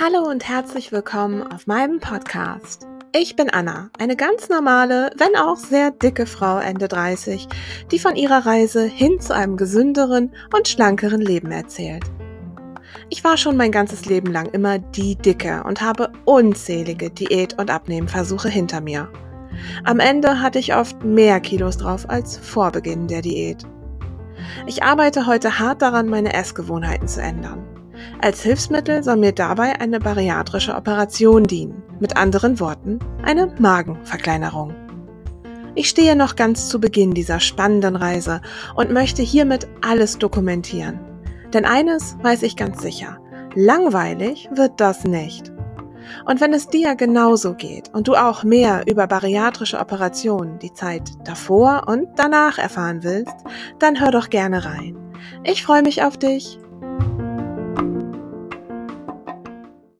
Hallo und herzlich willkommen auf meinem Podcast. Ich bin Anna, eine ganz normale, wenn auch sehr dicke Frau Ende 30, die von ihrer Reise hin zu einem gesünderen und schlankeren Leben erzählt. Ich war schon mein ganzes Leben lang immer die Dicke und habe unzählige Diät- und Abnehmversuche hinter mir. Am Ende hatte ich oft mehr Kilos drauf als vor Beginn der Diät. Ich arbeite heute hart daran, meine Essgewohnheiten zu ändern. Als Hilfsmittel soll mir dabei eine bariatrische Operation dienen. Mit anderen Worten, eine Magenverkleinerung. Ich stehe noch ganz zu Beginn dieser spannenden Reise und möchte hiermit alles dokumentieren. Denn eines weiß ich ganz sicher, langweilig wird das nicht. Und wenn es dir genauso geht und du auch mehr über bariatrische Operationen die Zeit davor und danach erfahren willst, dann hör doch gerne rein. Ich freue mich auf dich.